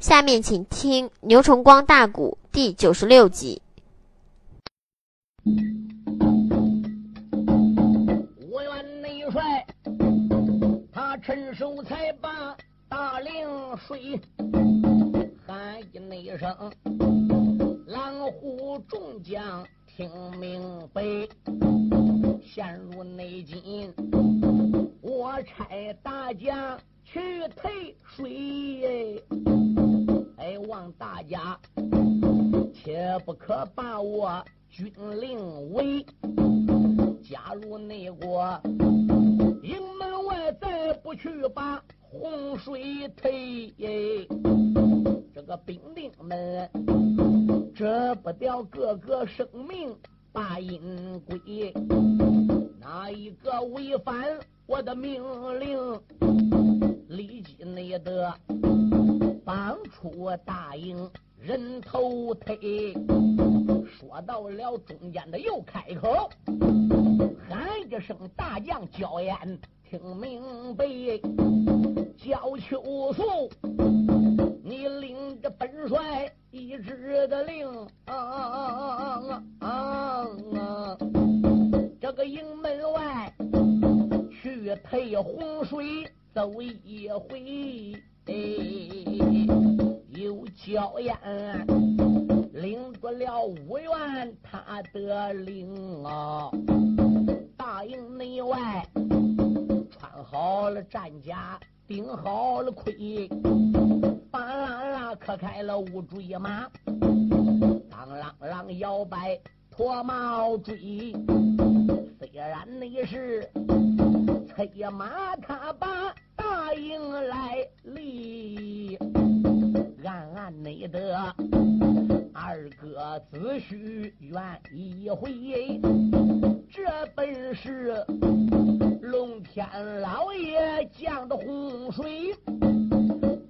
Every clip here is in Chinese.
下面请听《牛崇光大鼓》第九十六集。我愿内帅，他趁手才把大令水，喊一那声，狼虎众将听明白。陷入内境，我差大将去退水。哎，望大家切不可把我军令违。假如内国营门外再不去把洪水退，这个兵丁们遮不掉个个生命把阴归。哪一个违反我的命令，立即内得帮出大营人头推。说到了中间的又开口，喊一声大将焦烟，听明白。焦秋素，你领着本帅一支的令啊啊啊啊！这个营门外去退洪水走一回，有娇艳领不了五员他的令啊，大营内外穿好了战甲，顶好了盔，巴啦啦磕开了乌骓马，当啷啷摇摆脱帽追。虽然那是催马，他把大营来立，暗暗内得二哥子婿愿意回。这本是龙天老爷降的洪水，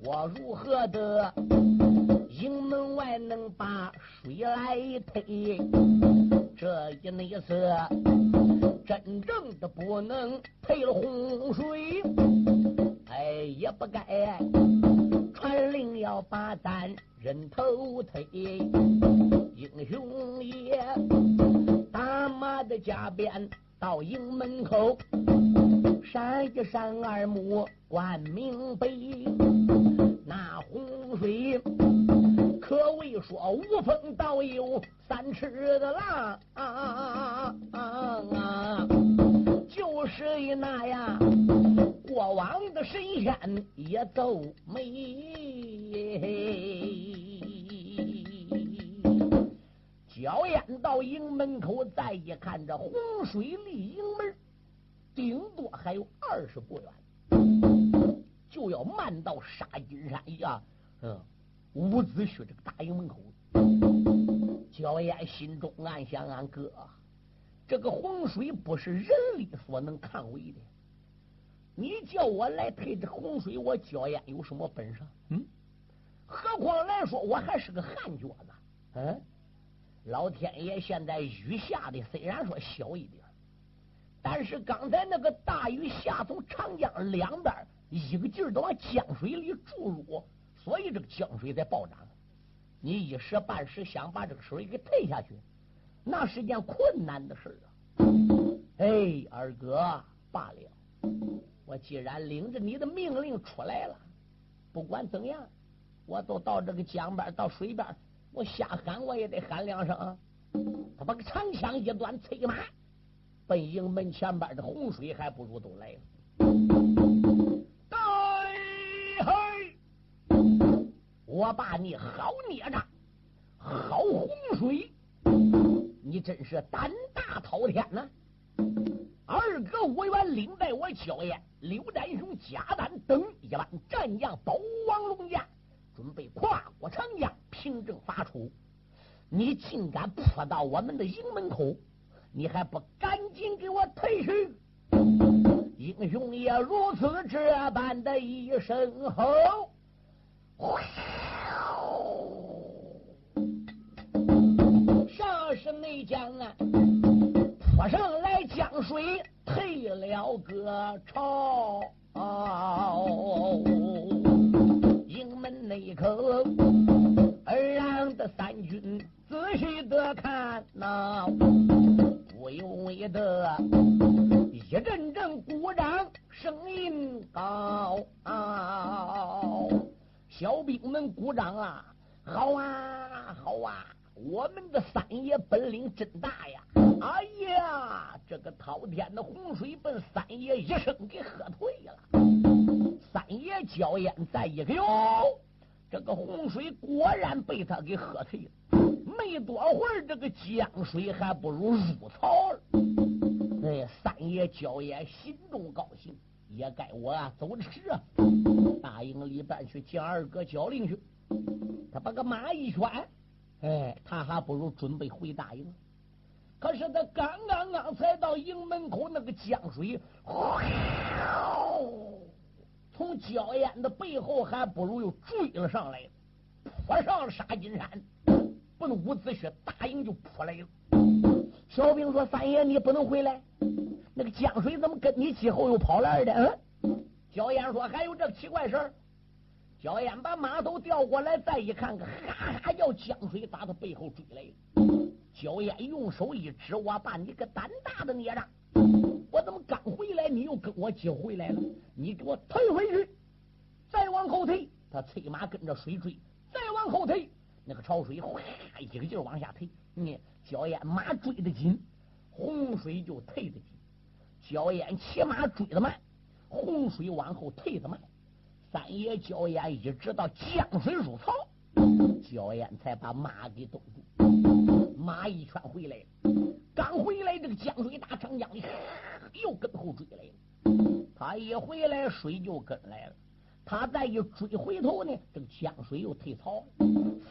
我如何的营门外能把水来推？这一内次真正的不能退了洪水，哎，也不该传令要把咱人头推。英雄爷打马的加鞭到营门口，闪一闪二目观明白，那洪水。可谓说无风倒有三尺的浪啊啊啊！就是那样，过往的神仙也都没。焦烟到营门口，再一看，这洪水离营门顶多还有二十步远，就要漫到沙金山呀，嗯。伍子胥这个大营门口，焦烟心中暗想：俺哥，这个洪水不是人力所能抗为的。你叫我来推这洪水，我焦烟有什么本事？嗯，何况来说我还是个旱脚子。嗯，老天爷现在雨下的虽然说小一点，但是刚才那个大雨下从长江两边一个劲儿都往江水里注入。所以这个江水在暴涨，你一时半时想把这个水给退下去，那是件困难的事啊！哎，二哥，罢了，我既然领着你的命令出来了，不管怎样，我都到这个江边、到水边，我瞎喊我也得喊两声。他把个长枪一端，催马奔营门前边的洪水，还不如都来了。我把你好孽障，好洪水，你真是胆大滔天呐！二哥我元领带我焦艳、刘占雄、贾丹等一班战将，保王龙家，准备跨过长江，凭证发出。你竟敢扑到我们的营门口，你还不赶紧给我退去！英雄也如此这般的一声吼。上是内江啊，扑上来江水退了个潮。营门内口，而让的三军仔细的看呐，不由为的一阵阵鼓掌，声音高。小兵们鼓掌啊，好啊，好啊！我们的三爷本领真大呀！哎呀，这个滔天的洪水奔三爷一声给喝退了。三爷焦烟再一看，哟，这个洪水果然被他给喝退了。没多会儿，这个江水还不如入槽了。哎，三爷焦烟心中高兴，也该我走迟啊！大营里边去见二哥焦令去。他把个马一圈。哎，他还不如准备回大营。可是他刚刚刚才到营门口，那个江水，从焦烟的背后还不如又追了上来，扑上了沙金山，奔伍子胥大营就扑来了。小兵说：“三爷，你不能回来，那个江水怎么跟你之后又跑来的？”嗯，焦烟说：“还有这奇怪事儿。”焦烟把马头调过来，再一看，哈哈叫江水打他背后追来。焦烟用手一指：“我把你个胆大的孽障！我怎么刚回来，你又跟我接回来了？你给我退回去，再往后退。”他催马跟着水追，再往后退，那个潮水哗一个劲儿往下退。你焦烟马追得紧，洪水就退得紧；焦烟骑马追得慢，洪水往后退得慢。三爷焦烟一直到江水入槽，焦烟才把马给冻住。马一圈回来了，刚回来，这个江水大长江里又跟后追来了。他一回来，水就跟来了。他再一追回头呢，这个江水又退槽。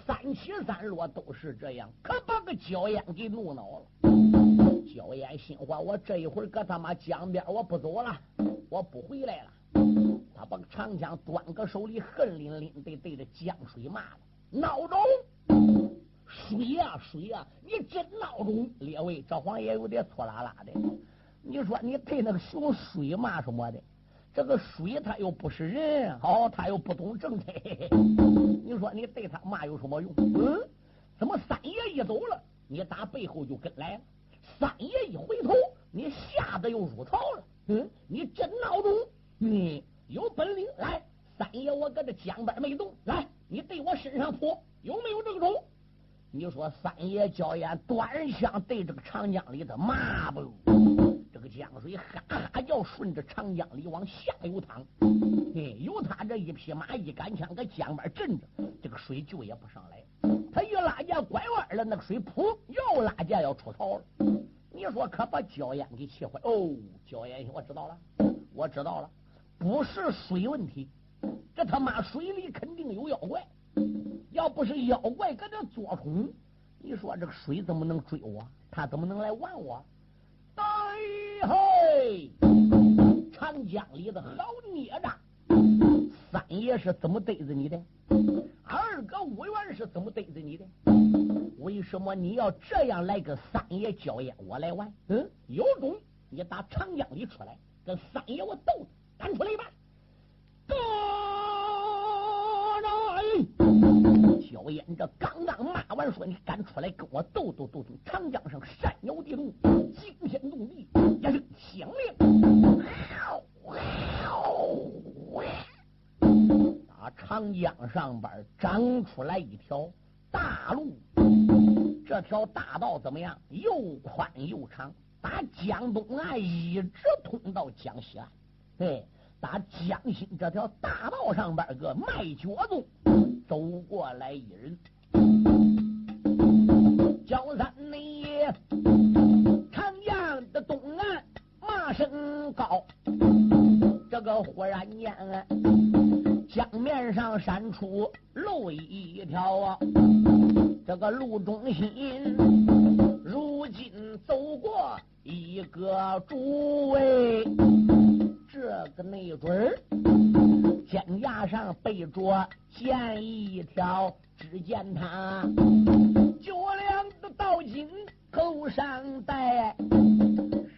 三起三落都是这样，可把个焦烟给怒恼了。焦烟心话：我这一会儿搁他妈江边，我不走了，我不回来了。他把长枪端搁手里，恨淋淋的对着江水骂了：“孬种，水呀水呀，你真孬种！列位，这黄爷有点错啦啦的。你说你对那个熊水骂什么的？这个水他又不是人，哦，他又不懂政策。你说你对他骂有什么用？嗯？怎么三爷一走了，你打背后就跟来了？三爷一回头，你吓得又入槽了？嗯？你真孬种！你。”有本领来，三爷我搁这江边没动，来你对我身上扑，有没有这个种？你说三爷焦烟端枪对这个长江里的骂不？这个江水哈哈叫，顺着长江里往下游淌。哎，有他这一匹马一杆枪搁江边镇着，这个水就也不上来。他一拉架拐弯了，那个水噗又拉架要出槽了。你说可把焦烟给气坏哦！焦烟，我知道了，我知道了。不是水问题，这他妈水里肯定有妖怪。要不是妖怪搁这作虫，你说这个水怎么能追我？他怎么能来玩我？哎嘿，长江里的好孽障！三爷是怎么对着你的？二哥五元是怎么对着你的？为什么你要这样来跟三爷交烟？我来玩？嗯，有种你打长江里出来，跟三爷我斗！赶出来吧！大人，小燕这刚刚骂完，说你敢出来跟我斗斗斗！长江上山摇地动，惊天动地，一声响亮，打长江上边长出来一条大路。这条大道怎么样？又宽又长，打江东岸一直通到江西岸。对，打江心这条大道上边个卖脚子走过来一人，焦三内长江的东岸骂声高，这个忽然间江面上闪出路一条啊，这个路中心如今走过一个诸位。这个没准，肩胛上背着剑一条，只见他脚两的道巾头上戴，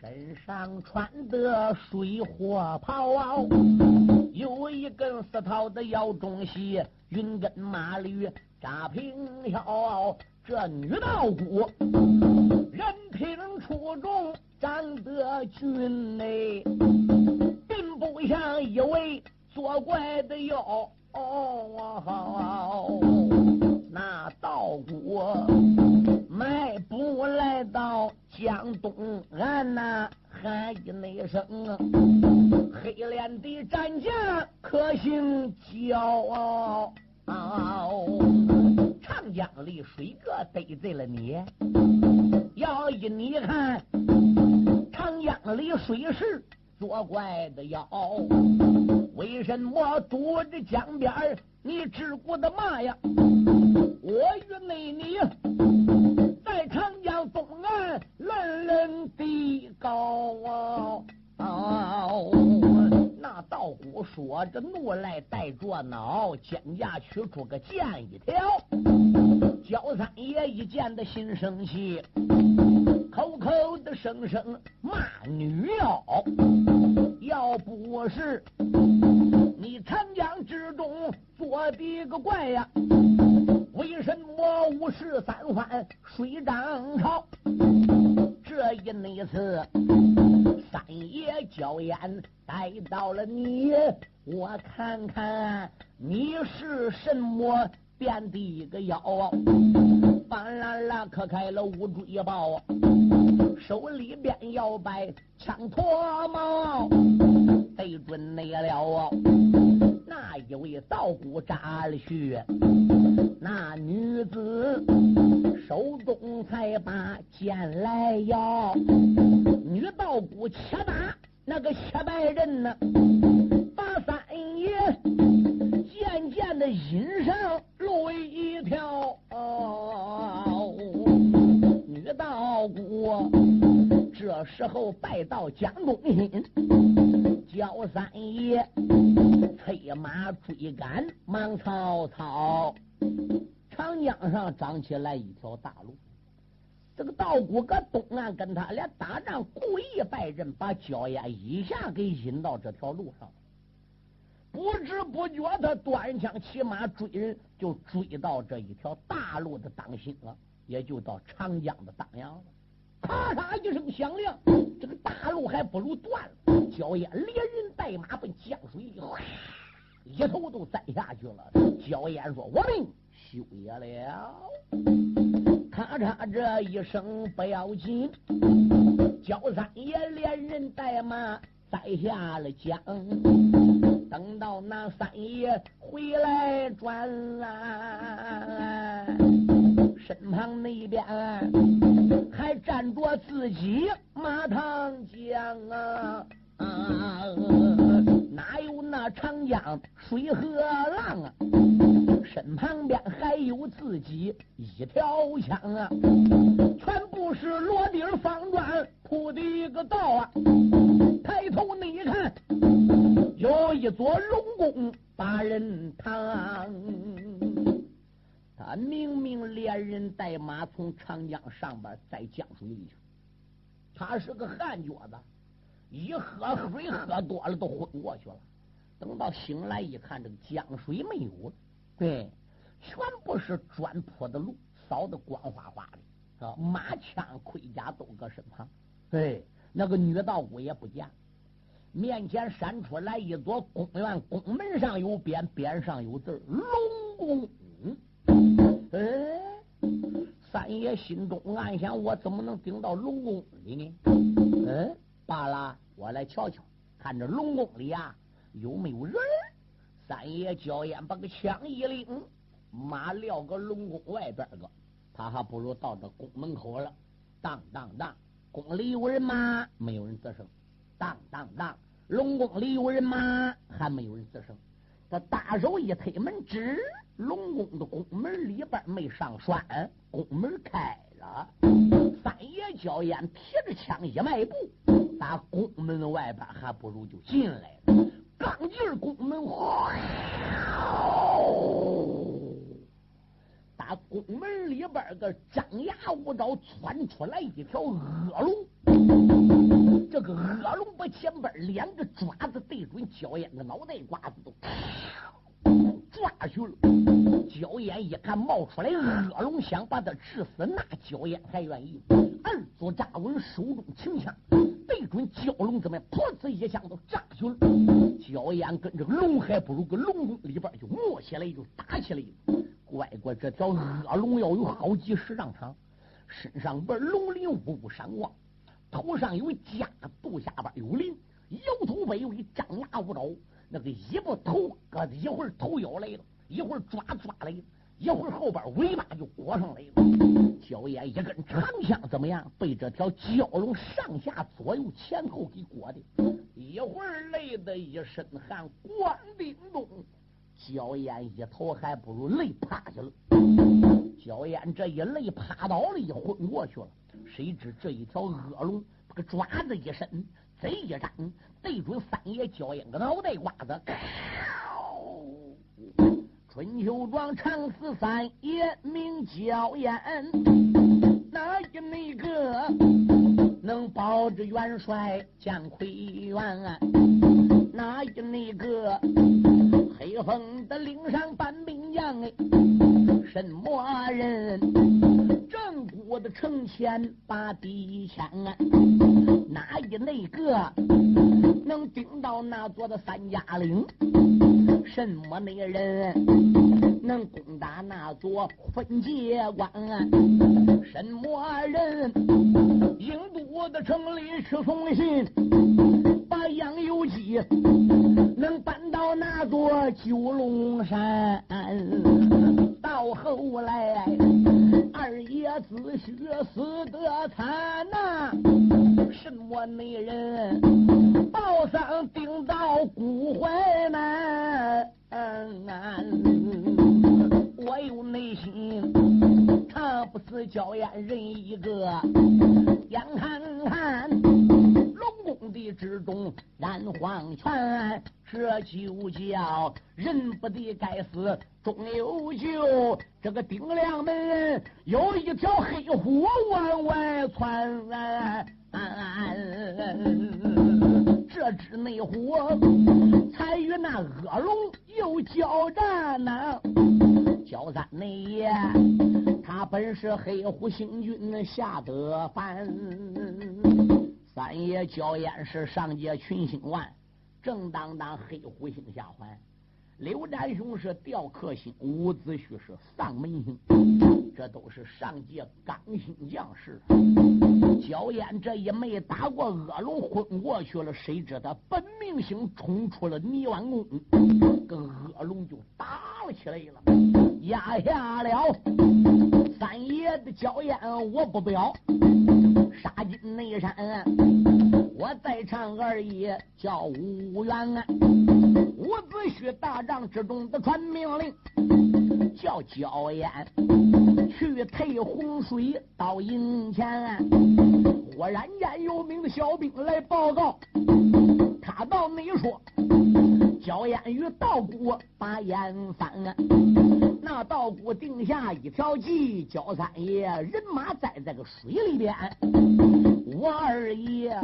身上穿的水火袍，有一根丝绦的腰中系，云根马驴扎平腰。这女道姑人品出众，长得俊嘞，并不像一位作怪的妖。那道姑迈步来到江东岸呐，喊一那声黑脸的战将可姓焦傲。长江里水哥得罪了你，要一你看长江里水势作怪的妖，为什么堵着江边你只顾的骂呀？我与内你在长江东岸人人的高啊！那道姑说着怒来带着恼，肩胛取出个剑一条。焦三爷一见的心生气，声声骂女妖。要不是你长江之中做的个怪呀，为什么五十三番水涨潮？这一那次。三爷娇艳带到了你，我看看你是什么变的一个妖啊！半拉拉磕开了乌坠豹，手里边摇摆枪托矛，对准你了。那一位道姑扎了去，那女子手中才把剑来摇。女道姑切打那个切白人呢，把三爷渐渐的引上路一条。女道姑这时候拜到江中心，叫三爷催马追赶，忙曹操。长江上长起来一条大路。这个道姑搁东岸跟他俩打仗，故意败阵，把焦烟一下给引到这条路上。不知不觉，他端枪骑马追人，就追到这一条大路的当心了，也就到长江的当阳了。咔嚓一声响亮，这个大路还不如断了。焦烟连人带马奔江水里，哗，一头都栽下去了。焦烟说：“我命休也了。”咔嚓这一声不要紧，焦三爷连人带马栽下了江。等到那三爷回来转来，身旁那边还站着自己马唐江啊！哪有那长江水和浪啊？身旁边还有自己一条枪啊，全部是罗钉方砖铺的一个道啊。抬头你看，有一座龙宫把人堂。他明明连人带马从长江上边在江水里去，他是个旱脚子，一喝水喝多了都昏过去了。等到醒来一看，这个江水没有了。对，全部是砖铺的路，扫的光滑滑的啊！马枪盔甲都搁身旁。对，那个女道姑也不见。面前闪出来一座公园，宫门上有匾，匾上有字龙宫。哎，三爷心中暗想：我怎么能顶到龙宫里呢？嗯，罢了，我来瞧瞧，看这龙宫里啊有没有人。三爷焦烟把个枪一拎，马撂个龙宫外边个，他还不如到这宫门口了。当当当，宫里有人吗？没有人吱声。当当当，龙宫里有人吗？还没有人吱声。他大手一推门，吱，龙宫的宫门里边没上栓，宫门开了。三爷焦烟提着枪一迈步，打宫门外边还不如就进来了。刚进宫门，哗！宫门里边个张牙舞爪窜出来一条恶龙，这个恶龙把前边两个爪子对准焦烟的脑袋瓜子都抓去了。焦烟一看冒出来恶龙，想把他治死，那焦烟还愿意？二左扎稳手中轻枪，对准蛟龙子们，噗呲一枪都扎去了。焦烟跟这个龙还不如，个龙宫里边就摸起来，就打起来。乖乖，这条恶龙要有好几十丈长，身上边龙鳞五五闪光，头上有甲，肚下边有鳞，摇头摆尾，张牙舞爪，那个一不头搁一会儿头摇来了，一会儿抓抓来了，一会儿后边尾巴就裹上来了。焦烟一根长枪怎么样？被这条蛟龙上下左右前后给裹的，一会儿累得一身汗，光腚动。焦烟一头还不如累趴下了，焦烟这一累趴倒了，一昏过去了。谁知这一条恶龙，这个爪子一伸，嘴一张，对准三爷焦烟个脑袋瓜子。春秋庄长死三爷名焦烟，哪一那个能保着元帅将魁元？哪一那个？黑风的岭上搬兵将哎，什么人？正骨的城前把敌枪啊，哪一那个能顶到那座的三家岭？什么那人能攻打那座分界关？什么人？印度的城里吃送信，杨由基。能搬到那座九龙山，到后来二爷子胥死得惨呐，什么内人报丧顶到骨怀难，我有内心他不是娇艳人一个，眼看看。龙宫的之中染黄泉，这就叫人不得该死终有救。这个丁亮门有一条黑虎往外窜，这只内虎才与那恶龙又交战呢。焦三内爷他本是黑虎星君下得凡。三爷焦烟是上界群星丸，正当当黑虎星下凡。刘占雄是吊客星，伍子胥是丧门星，这都是上界刚星将士。焦烟这一没打过恶龙，昏过去了。谁知他本命星冲出了泥湾宫，跟恶龙就打了起来了，压下了三爷的焦烟，我不表。杀进内山，我在唱二爷叫吴元安，伍子胥大帐之中的传命令，叫焦烟去退洪水到营前。忽然间有名的小兵来报告，他到内说。焦烟与道姑把烟翻，那道姑定下一条计，焦三爷人马在这个水里边，我二爷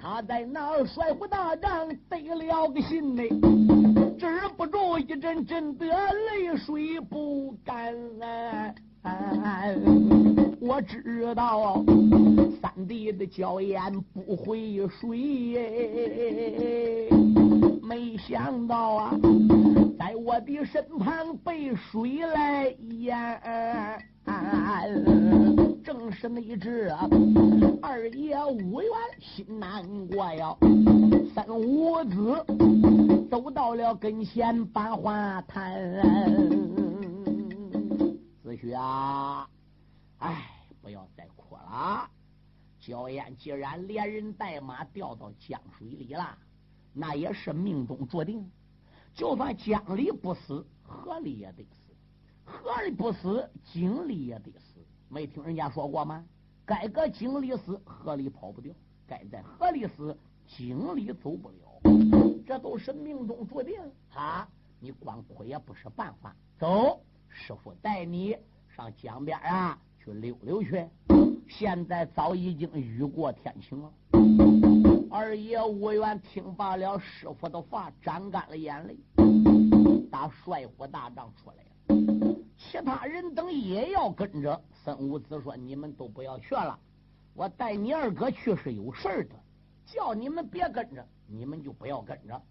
他在那儿甩虎大帐得了个信呢，止不住一阵阵的泪水不干啊。我知道三弟的娇艳不会水。没想到啊，在我的身旁被水来淹，正是那一只啊二爷五元心难过呀。三五子走到了跟前，把话谈。子胥啊，哎，不要再哭了。焦烟既然连人带马掉到江水里了。那也是命中注定，就算江里不死，河里也得死；河里不死，井里也得死。没听人家说过吗？该搁井里死，河里跑不掉；该在河里死，井里走不了。这都是命中注定啊！你光哭也不是办法。走，师傅带你上江边啊去溜溜去。现在早已经雨过天晴了。二爷吴元听罢了师傅的话，沾干了眼泪。打帅府大帐出来了，其他人等也要跟着。孙武子说：“你们都不要去了，我带你二哥去是有事的，叫你们别跟着，你们就不要跟着。”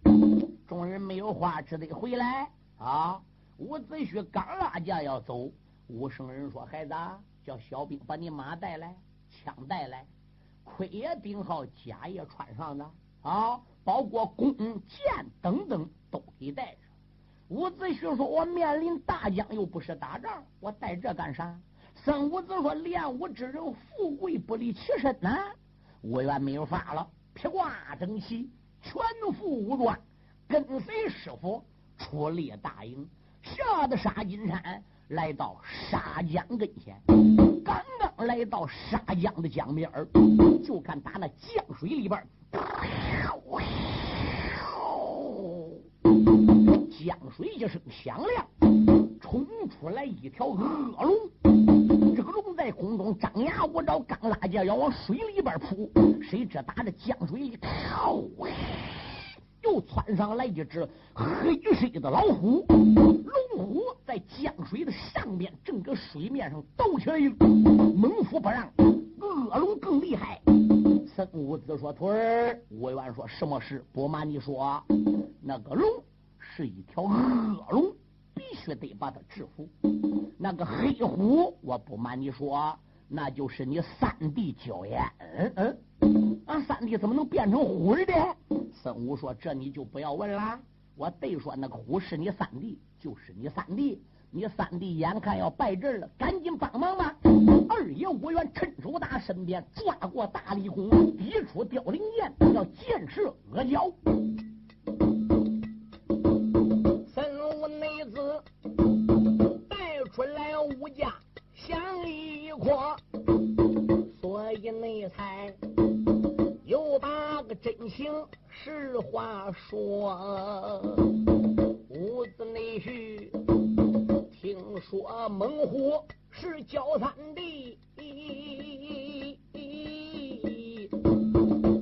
众人没有话，只得回来啊。伍子胥刚拉架要走，武圣人说：“孩子，叫小兵把你马带来，枪带来，盔也顶好，甲也穿上呢啊，包括弓箭等等都给带上。”伍子胥说：“我面临大将，又不是打仗，我带这干啥？”孙武子说：“练武之人，富贵不离其身呐。”武元没有法了，披挂整齐，全副武装。跟随师傅出列大营，下的沙金山，来到沙江跟前。来到沙江的江边就看打那江水里边，江水一声响亮，冲出来一条恶龙。这个龙在空中张牙舞爪，刚拉架要往水里边扑，谁知打着江水里。又窜上来一只黑色的老虎，虎在江水的上边，正搁水面上斗起来，猛虎不让，恶龙更厉害。孙武子说：“徒儿，吴元说什么事？不瞒你说，那个龙是一条恶龙，必须得把它制服。那个黑虎，我不瞒你说，那就是你三弟焦彦。嗯嗯，俺三弟怎么能变成虎的？”孙武说：“这你就不要问了。我得说，那个虎是你三弟，就是你三弟。你三弟眼看要败阵了，赶紧帮忙吧。”二爷我元趁手打身边，抓过大力弓，抵出凋零剑，要箭射阿胶。孙武内子带出来武家响一阔，所以内才又把个真情。实话说，说猛虎是焦三弟，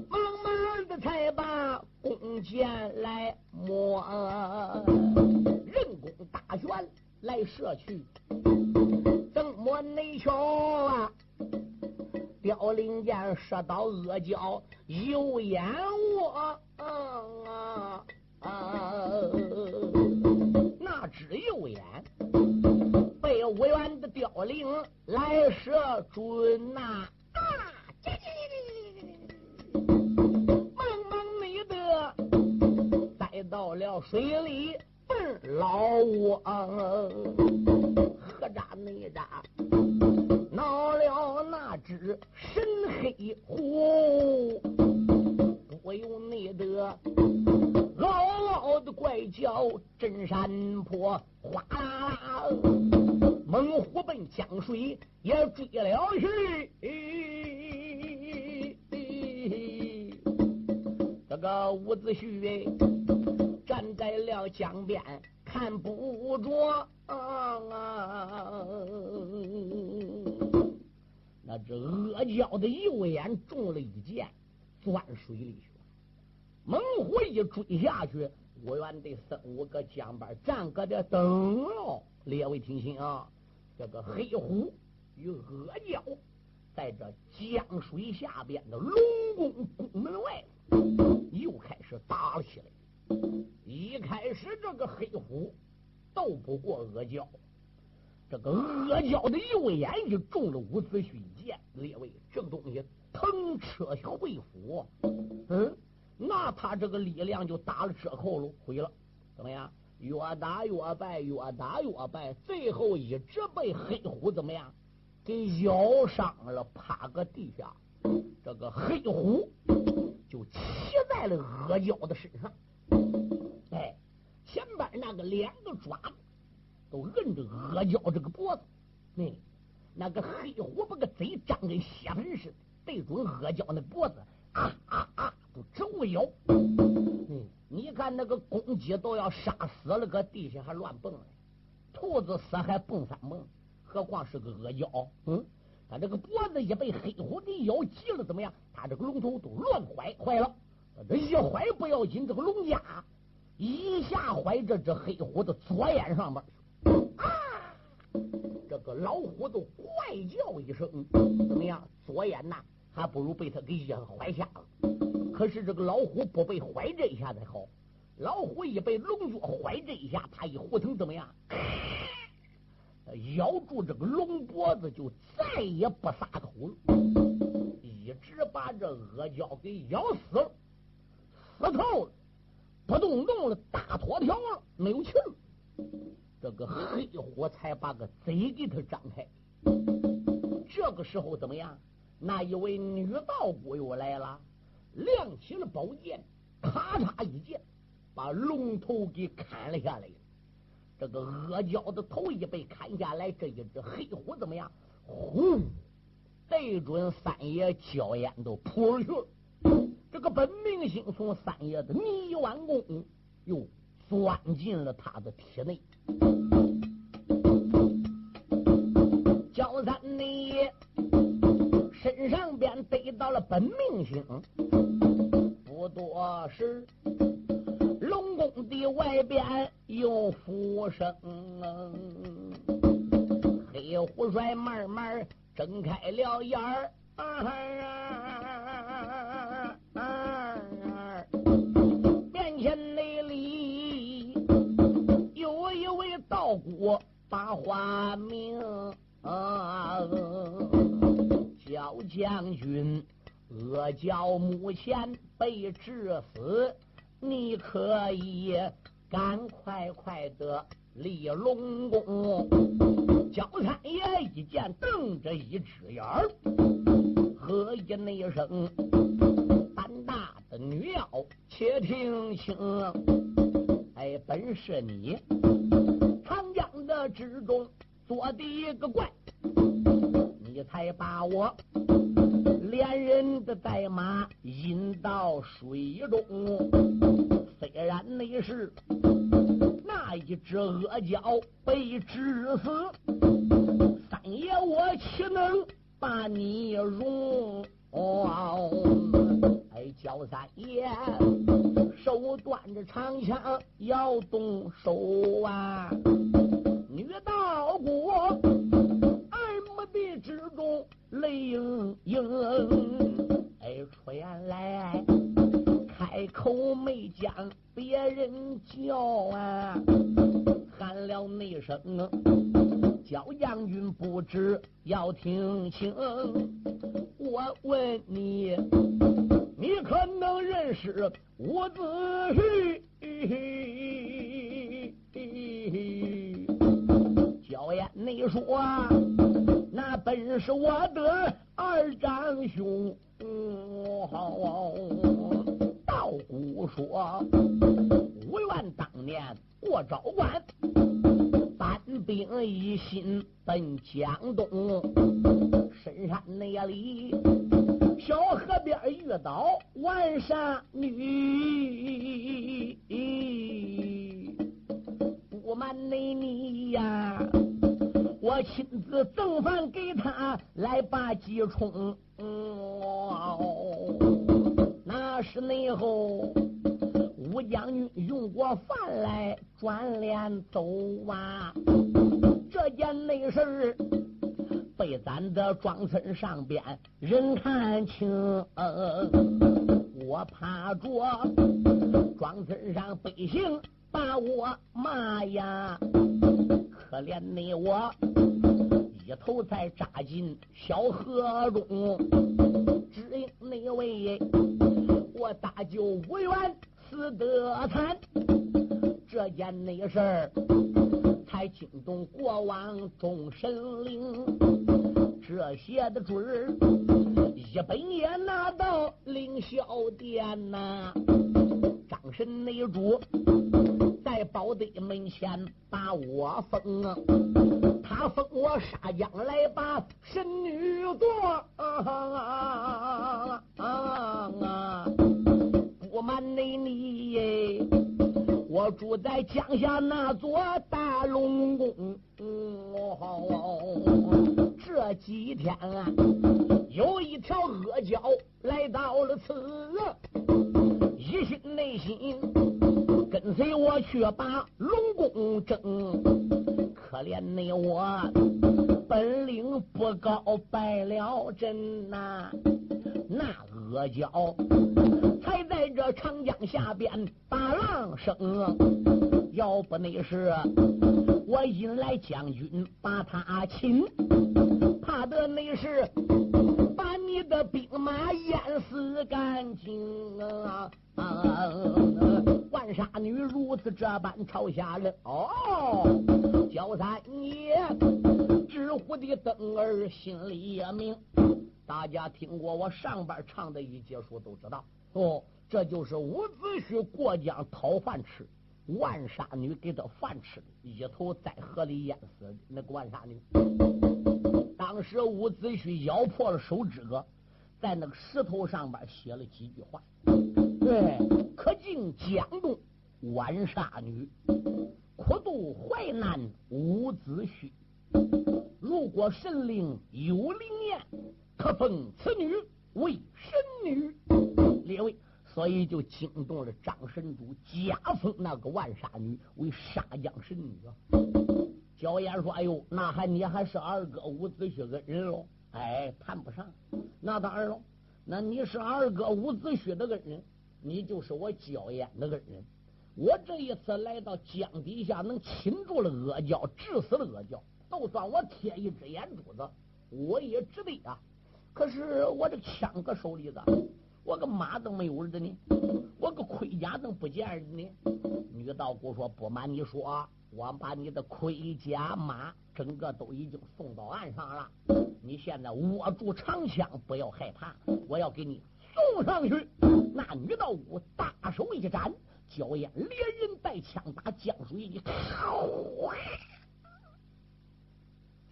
慢慢的才把弓箭来摸，人工大拳来射去，怎么内瞧啊？凋零箭射到阿胶有眼窝。啊啊！那元的凋零来射准呐！啊！茫茫里的栽到了水里奔老王，何扎那扎闹了那只深黑虎。我有你的嗷嗷的怪叫，震山坡，哗啦啦，猛虎奔江水也追了去。这个伍子胥站在了江边看不着，那只阿胶的右眼中了一箭，钻水里去了。猛虎一追下去，我原得孙武搁江边站搁这等了。列位听清啊，这个黑虎与阿胶在这江水下边的龙宫宫门外又开始打了起来。一开始这个黑虎斗不过阿胶，这个阿胶的右眼就中了伍子胥一箭。列位，这个东西腾车会虎，嗯。那他这个力量就打了折扣了，毁了，怎么样？越打越败，越打越败，最后一直被黑虎怎么样？给咬伤了，趴个地下。这个黑虎就骑在了阿胶的身上，哎，前边那个两个爪子都摁着阿胶这个脖子，那那个黑虎把个嘴张跟血盆似的，对准阿胶那脖子。啊啊啊！都直无咬。嗯，你看那个公鸡都要杀死了，搁地下还乱蹦呢。兔子死还蹦三蹦，何况是个阿胶？嗯，他这个脖子一被黑虎给咬急了，怎么样？他这个龙头都乱坏坏了。这一坏不要紧，这个龙牙一下坏这只黑虎的左眼上面啊！这个老虎都怪叫一声，怎么样？左眼呐，还不如被他给一坏下了。可是这个老虎不被怀这一下才好。老虎一被龙角怀这一下，他一虎腾怎么样？咬住这个龙脖子，就再也不撒口了，一直把这阿胶给咬死了，死透了，不动动了，大脱条了，没有气了。这个黑虎才把个嘴给他张开。这个时候怎么样？那一位女道姑又来了，亮起了宝剑，咔嚓一剑。把龙头给砍了下来，这个阿胶的头一被砍下来，这一只黑虎怎么样？呼，对准三爷焦烟都扑出去了。这个本命星从三爷的泥丸宫又钻进了他的体内。焦三爷身上边得到了本命星，不多时。龙宫的外边有浮生，黑虎帅慢慢睁开了眼儿，面前那里有一位道姑把话明，老将军阿娇目前被致死。你可以赶快快的立龙宫，焦三爷一见瞪着一只眼儿，喝一那声：“胆大的女妖，且听清！哎，本是你长江的之中做的一个怪，才把我。”连人的带马引到水中，虽然那是那一只阿胶被致死，三爷我岂能把你容？哎，焦三爷手端着长枪要动手啊，女道姑中。泪盈盈，哎，出言来，开口没将别人叫啊，喊了那声，焦将军不知要听清，我问你，你可能认识伍子胥？焦烟，你说。本是我的二长兄，道姑说，五元当年过昭关，班兵一心奔江东，深山那里小河边遇到万山女，不瞒你你呀。我亲自赠饭给他来把鸡冲，那是内后武将军用过饭来转脸走啊，这件内事被咱的庄村上边人看清，我怕着庄村上百姓把我骂呀。可怜你我一头再扎进小河中，只因那位我大舅无缘死得惨，这件内事儿才惊动国王众神灵，这些的准儿一本也拿到凌霄殿呐，张神内主。在宝堆门前把我封，他封我杀将来把神女夺。不瞒你你，我住在江夏那座大龙宫。这几天啊，有一条恶蛟来到了此，一心内心跟随我去把龙宫争。可怜你我本领不高，败了阵呐！那恶蛟才在这长江下边打浪声，要不那是我引来将军把他擒，怕的那是的兵马淹死干净啊！啊万杀女如此这般朝下人哦，焦三爷知乎的灯儿心里也明。大家听过我上边唱的一节书都知道哦，这就是伍子胥过江讨饭吃，万杀女给他饭吃的，一头在河里淹死的那个万杀女。当时伍子胥咬破了手指头，在那个石头上边写了几句话。对，可敬江东万杀女，苦渡淮南伍子胥。如果神灵有灵验，可封此女为神女。列位，所以就惊动了张神主，加封那个万杀女为杀将神女啊。焦岩说：“哎呦，那还你还是二哥伍子胥的人喽？哎，谈不上。那当然喽，那你是二哥伍子胥的恩人。”你就是我焦烟的恩人，我这一次来到江底下，能擒住了阿胶，治死了阿胶，都算我贴一只眼珠子，我也值得啊。可是我这枪搁手里子，我个马都没有了的呢，我个盔甲都不见了呢。女道姑说：“不瞒你说，我把你的盔甲马整个都已经送到岸上了，你现在握住长枪，不要害怕，我要给你。”送上去，那女道姑大手一展，娇艳连人带枪打江水里，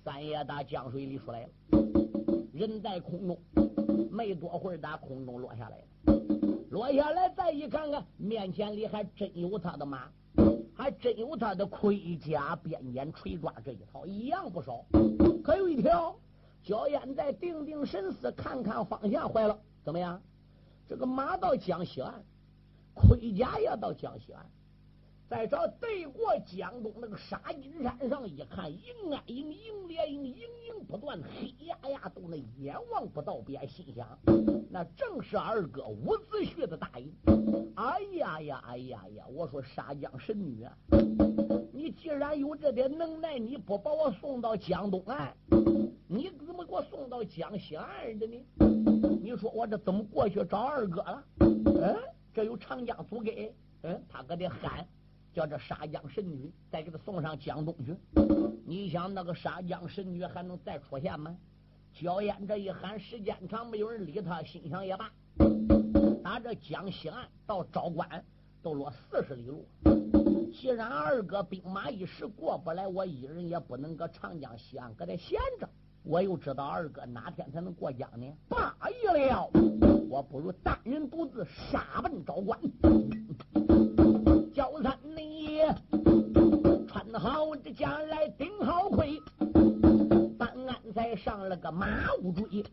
三爷打江水里出来了，人在空中，没多会儿打空中落下来了，落下来再一看看，面前里还真有他的马，还真有他的盔甲、鞭锏、锤抓这一套，一样不少。可有一条，焦烟再定定神思，看看方向，坏了，怎么样？这个马到江西岸，盔甲也到江西岸，再找对过江东那个沙金山上一看，迎啊迎，迎连迎，迎迎不断，黑压压都那眼望不到边，心想那正是二哥伍子胥的大营。哎呀呀，哎呀呀！我说沙将神女啊，你既然有这点能耐，你不把我送到江东岸，你怎么给我送到江西岸的呢？你说我这怎么过去找二哥了？嗯，这有长江阻隔，嗯，他搁这喊，叫这杀江神女再给他送上江东去。你想那个杀江神女还能再出现吗？焦烟这一喊，时间长没有人理他，心想也罢。打这江西岸到昭关都落四十里路，既然二哥兵马一时过不来，我一人也不能搁长江西岸搁这闲着。我又知道二哥哪天才能过江呢？罢了，我不如单人独自杀奔昭关。叫三你穿好这甲来顶好盔，办案才上了个马乌追。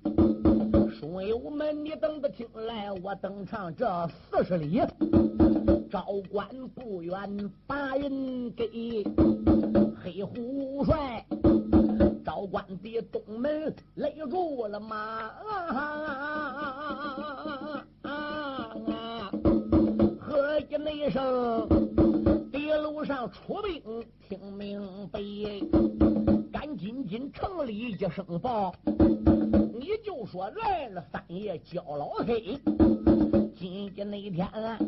书友们，你等着听来，我登场这四十里，昭关不远，把人给黑虎帅。昭关的东门勒住了马，喝一声，地路上出兵听明白，赶紧进城里一声报，你就说来了三爷焦老黑，今天那一天啊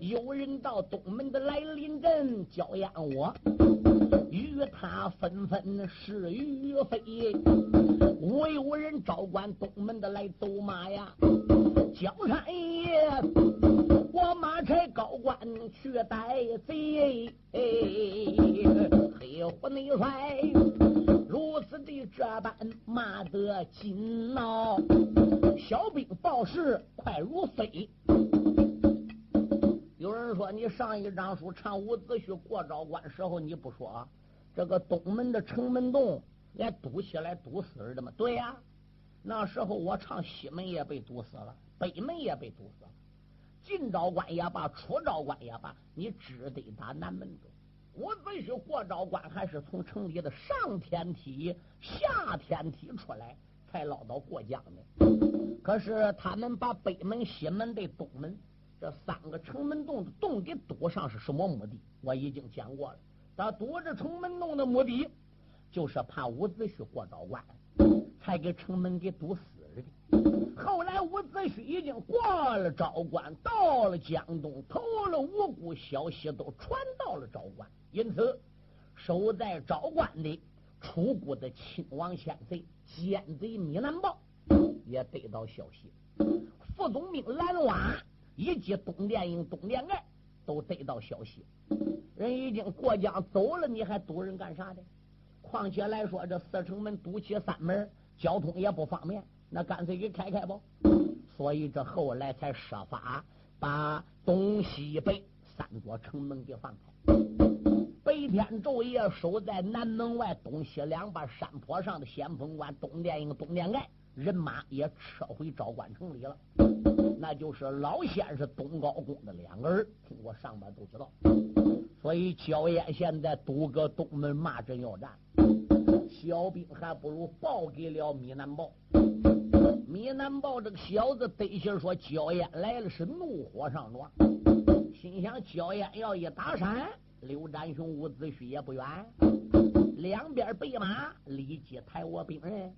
有人到东门的来临阵叫验我。与他纷纷是与非，我有人招关东门的来走马呀，焦三爷，我马差高官去逮贼，黑虎内帅如此的这般骂得紧闹，小兵报时快如飞。有人说你上一章书唱伍子胥过昭关时候你不说。这个东门的城门洞连堵起来堵死的吗？对呀，那时候我唱西门也被堵死了，北门也被堵死了。进昭关也罢，出昭关也罢，你只得打南门走。伍子胥过昭关，还是从城里的上天梯、下天梯出来，才捞到过江的。可是他们把北门、西门的东门这三个城门洞的洞给堵上，是什么目的？我已经讲过了。他堵着城门洞的目的，就是怕伍子胥过昭关，才给城门给堵死。后来伍子胥已经过了昭关，到了江东，投了五谷，消息都传到了昭关，因此守在昭关的楚国的亲王县贼、奸贼米南豹也得到消息，副总兵蓝瓦以及东殿营、东殿盖都得到消息。人已经过江走了，你还堵人干啥的？况且来说，这四城门堵起三门，交通也不方便，那干脆给开开吧。所以这后来才设法把东西北三座城门给放开。白天昼夜守在南门外东西两把山坡上的先锋官东殿营、东殿盖，人马也撤回昭关城里了。那就是老先生东高公的两个人，听我上边都知道。所以焦燕现在堵个东门骂阵要战，小兵还不如报给了米南豹。米南豹这个小子得心说焦燕来了是怒火上撞，心想焦燕要一打山，刘占雄、伍子胥也不远，两边备马立即抬我兵人，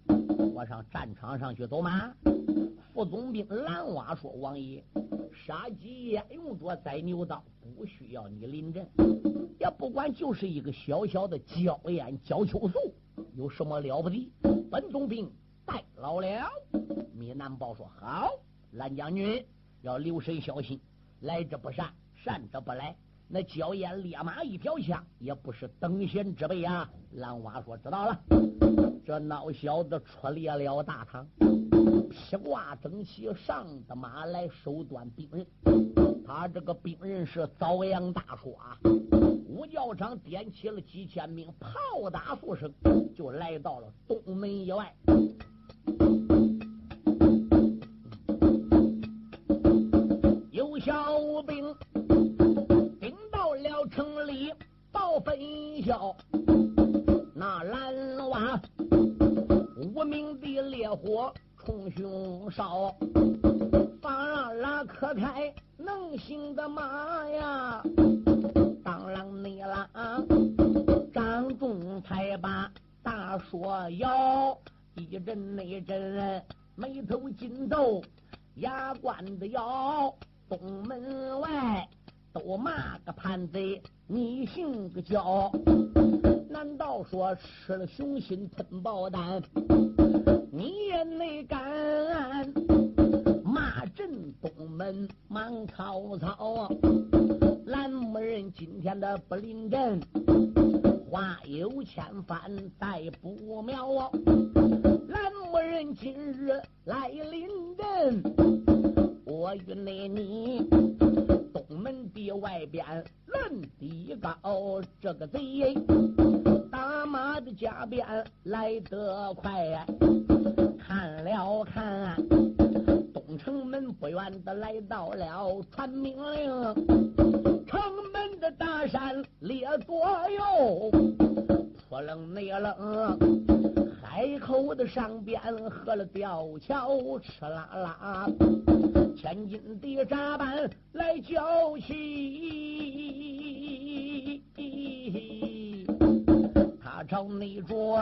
我上战场上去走马。副总兵蓝蛙说：“王爷，杀鸡焉用着宰牛刀，不需要你临阵。也不管就是一个小小的焦烟焦秋素，有什么了不得？本总兵代劳了。”米南豹说：“好，蓝将军要留神小心，来者不善，善者不来。那焦烟烈马一条枪，也不是等闲之辈啊。”蓝娃说：“知道了。”这孬小子出列了大堂。披挂整齐，上的马来，手端兵刃。他这个兵刃是遭阳大树啊！吴教场点起了几千名炮打数声，就来到了东门以外。报分晓，那蓝娃无名的烈火。冲胸烧，放让拉可开能行的马呀！当啷你啷，张仲才把大说摇，一阵那阵眉头紧皱，牙关子咬。东门外都骂个叛贼，你姓个焦？难道说吃了雄心吞豹胆？你也没敢骂阵东门忙曹操，蓝木人今天的不临阵，话有千番再不妙啊。蓝木人今日来临阵，我与那你东门的外边论地高，这个贼打马的加鞭来得快。看了看，东城门不远的来到了，传命令，城门的大山列左右，扑棱内棱，海口的上边喝了吊桥，吃啦啦，千斤的闸板来叫起，他朝内桌。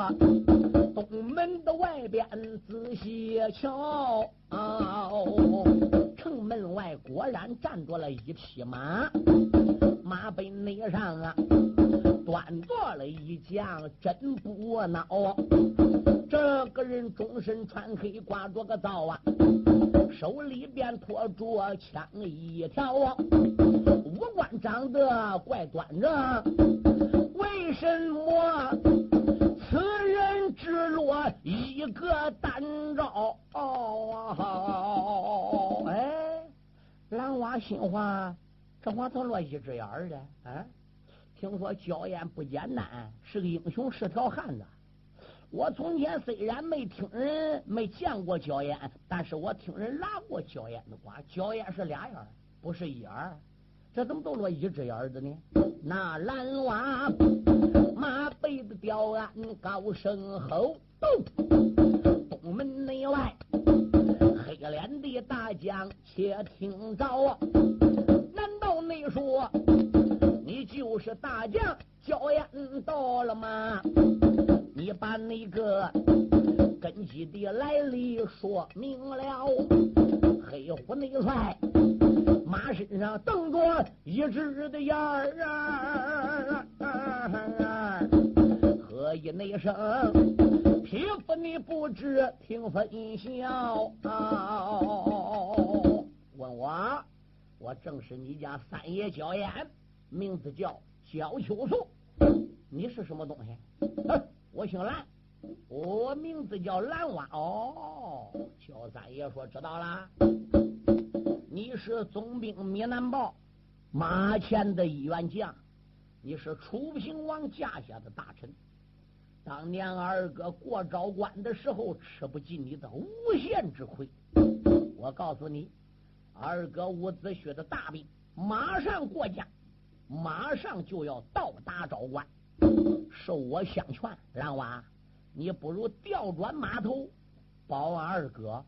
东门的外边仔细瞧，城门外果然站着了一匹马，马背内上啊端坐了一将，真不孬。这个人终身穿黑，挂着个皂啊，手里边托着枪一条，五官长得怪端正，为什么？此人只落一个单招，哎，蓝娃心话，这话他落一只眼儿的啊！听说焦艳不简单，是个英雄，是条汉子。我从前虽然没听人没见过焦烟，但是我听人拉过焦烟的瓜。焦烟是俩眼不是一眼这怎么都落一只眼的呢？那蓝娃马背的吊鞍高声吼，东门内外黑脸的大将且听着，难道你说你就是大将焦烟到了吗？你把那个根基的来历说明了，黑虎内帅马身上瞪着一只的眼儿，何以那声，匹夫你不知听分晓。问我，我正是你家三爷焦烟，名字叫焦秋树，你是什么东西？我姓蓝，我名字叫蓝蛙。哦，焦三爷说知道啦。你是总兵米南豹马前的一员将，你是楚平王驾下的大臣。当年二哥过昭关的时候，吃不尽你的无限之亏。我告诉你，二哥伍子胥的大兵马上过江，马上就要到达昭关。受我相劝，蓝娃，你不如调转马头，保俺二哥。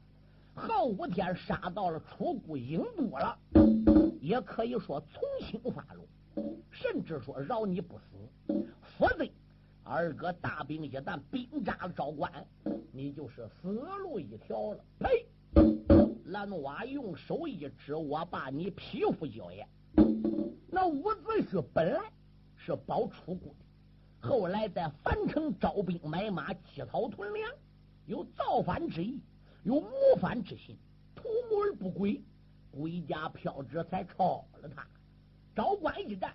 后五天杀到了楚国营都了，也可以说从轻发落，甚至说饶你不死。否则，二哥大兵一旦兵扎了昭关，你就是死路一条了。呸！蓝娃用手一指，我把你匹夫交也。那伍子胥本来是保楚国的。后来在樊城招兵买马，积草屯粮，有造反之意，有谋反之心，图谋而不轨，归家飘旨才抄了他。昭关一战，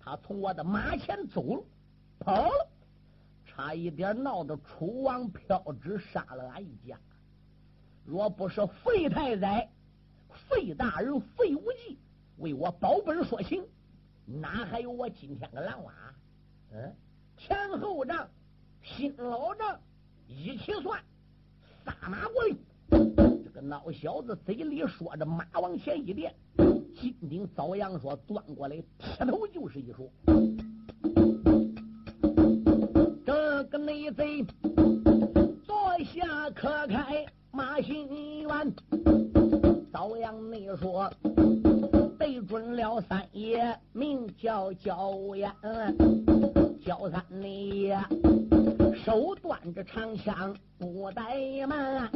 他从我的马前走了，跑了，差一点闹得楚王飘旨杀了俺一家。若不是费太宰、费大人、费无忌为我保本说情，哪还有我今天的蓝娃？嗯。前后账、新老账一起算，撒马过来。这个孬小子嘴里说着，马往前一垫，金顶遭阳说端过来，劈头就是一说。这个内贼坐下可开马心园，遭阳内说对准了三爷，名叫焦烟。焦三爷手端着长枪不怠慢，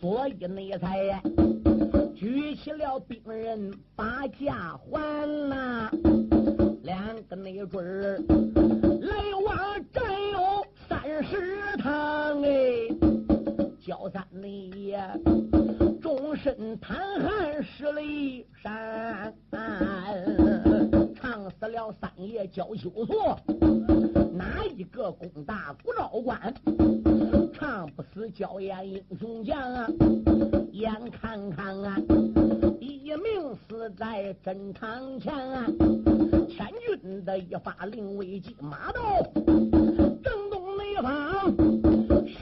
所以你才举起了兵刃把家还呐。两个内准儿来往战有三十趟哎，焦三爷，终身淌汗十里山。唱死了三爷焦秋所，哪一个攻打古昭关？唱不死焦艳英雄将啊！眼看看啊，一命死在真堂前啊！千军的一发令未及，马到正东北方，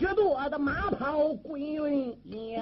许多的马跑滚云烟。